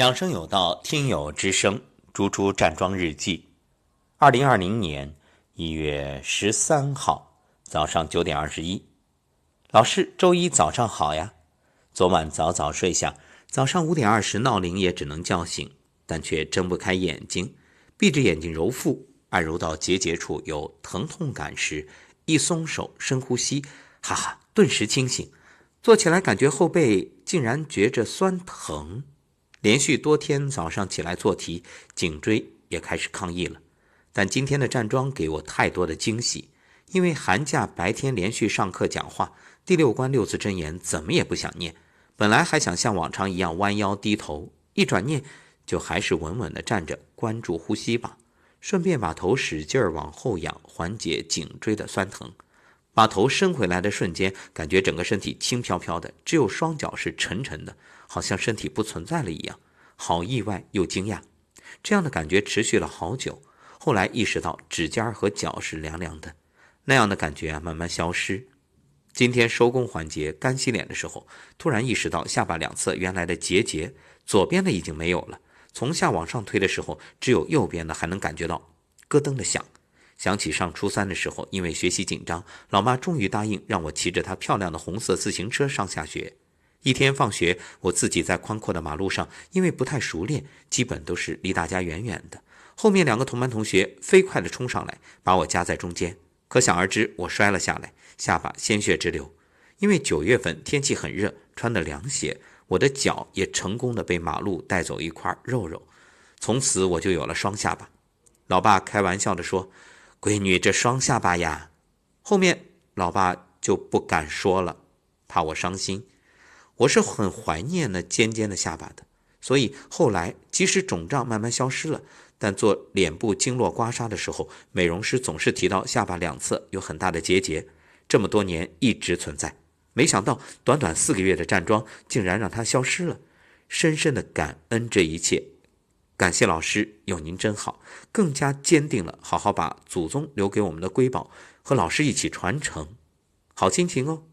养生有道，听友之声，猪猪站桩日记。二零二零年一月十三号早上九点二十一，老师，周一早上好呀。昨晚早早睡下，早上五点二十闹铃也只能叫醒，但却睁不开眼睛，闭着眼睛揉腹，按揉到结节处有疼痛感时，一松手，深呼吸，哈哈，顿时清醒。坐起来感觉后背竟然觉着酸疼。连续多天早上起来做题，颈椎也开始抗议了。但今天的站桩给我太多的惊喜，因为寒假白天连续上课讲话，第六关六字真言怎么也不想念。本来还想像往常一样弯腰低头，一转念就还是稳稳地站着，关注呼吸吧。顺便把头使劲儿往后仰，缓解颈椎的酸疼。把头伸回来的瞬间，感觉整个身体轻飘飘的，只有双脚是沉沉的。好像身体不存在了一样，好意外又惊讶。这样的感觉持续了好久，后来意识到指尖和脚是凉凉的，那样的感觉啊慢慢消失。今天收工环节干洗脸的时候，突然意识到下巴两侧原来的结节，左边的已经没有了。从下往上推的时候，只有右边的还能感觉到咯噔的响。想起上初三的时候，因为学习紧张，老妈终于答应让我骑着她漂亮的红色自行车上下学。一天放学，我自己在宽阔的马路上，因为不太熟练，基本都是离大家远远的。后面两个同班同学飞快地冲上来，把我夹在中间。可想而知，我摔了下来，下巴鲜血直流。因为九月份天气很热，穿的凉鞋，我的脚也成功的被马路带走一块肉肉。从此我就有了双下巴。老爸开玩笑地说：“闺女，这双下巴呀。”后面老爸就不敢说了，怕我伤心。我是很怀念那尖尖的下巴的，所以后来即使肿胀慢慢消失了，但做脸部经络刮痧的时候，美容师总是提到下巴两侧有很大的结节，这么多年一直存在。没想到短短四个月的站桩，竟然让它消失了，深深的感恩这一切，感谢老师，有您真好，更加坚定了好好把祖宗留给我们的瑰宝和老师一起传承，好心情哦。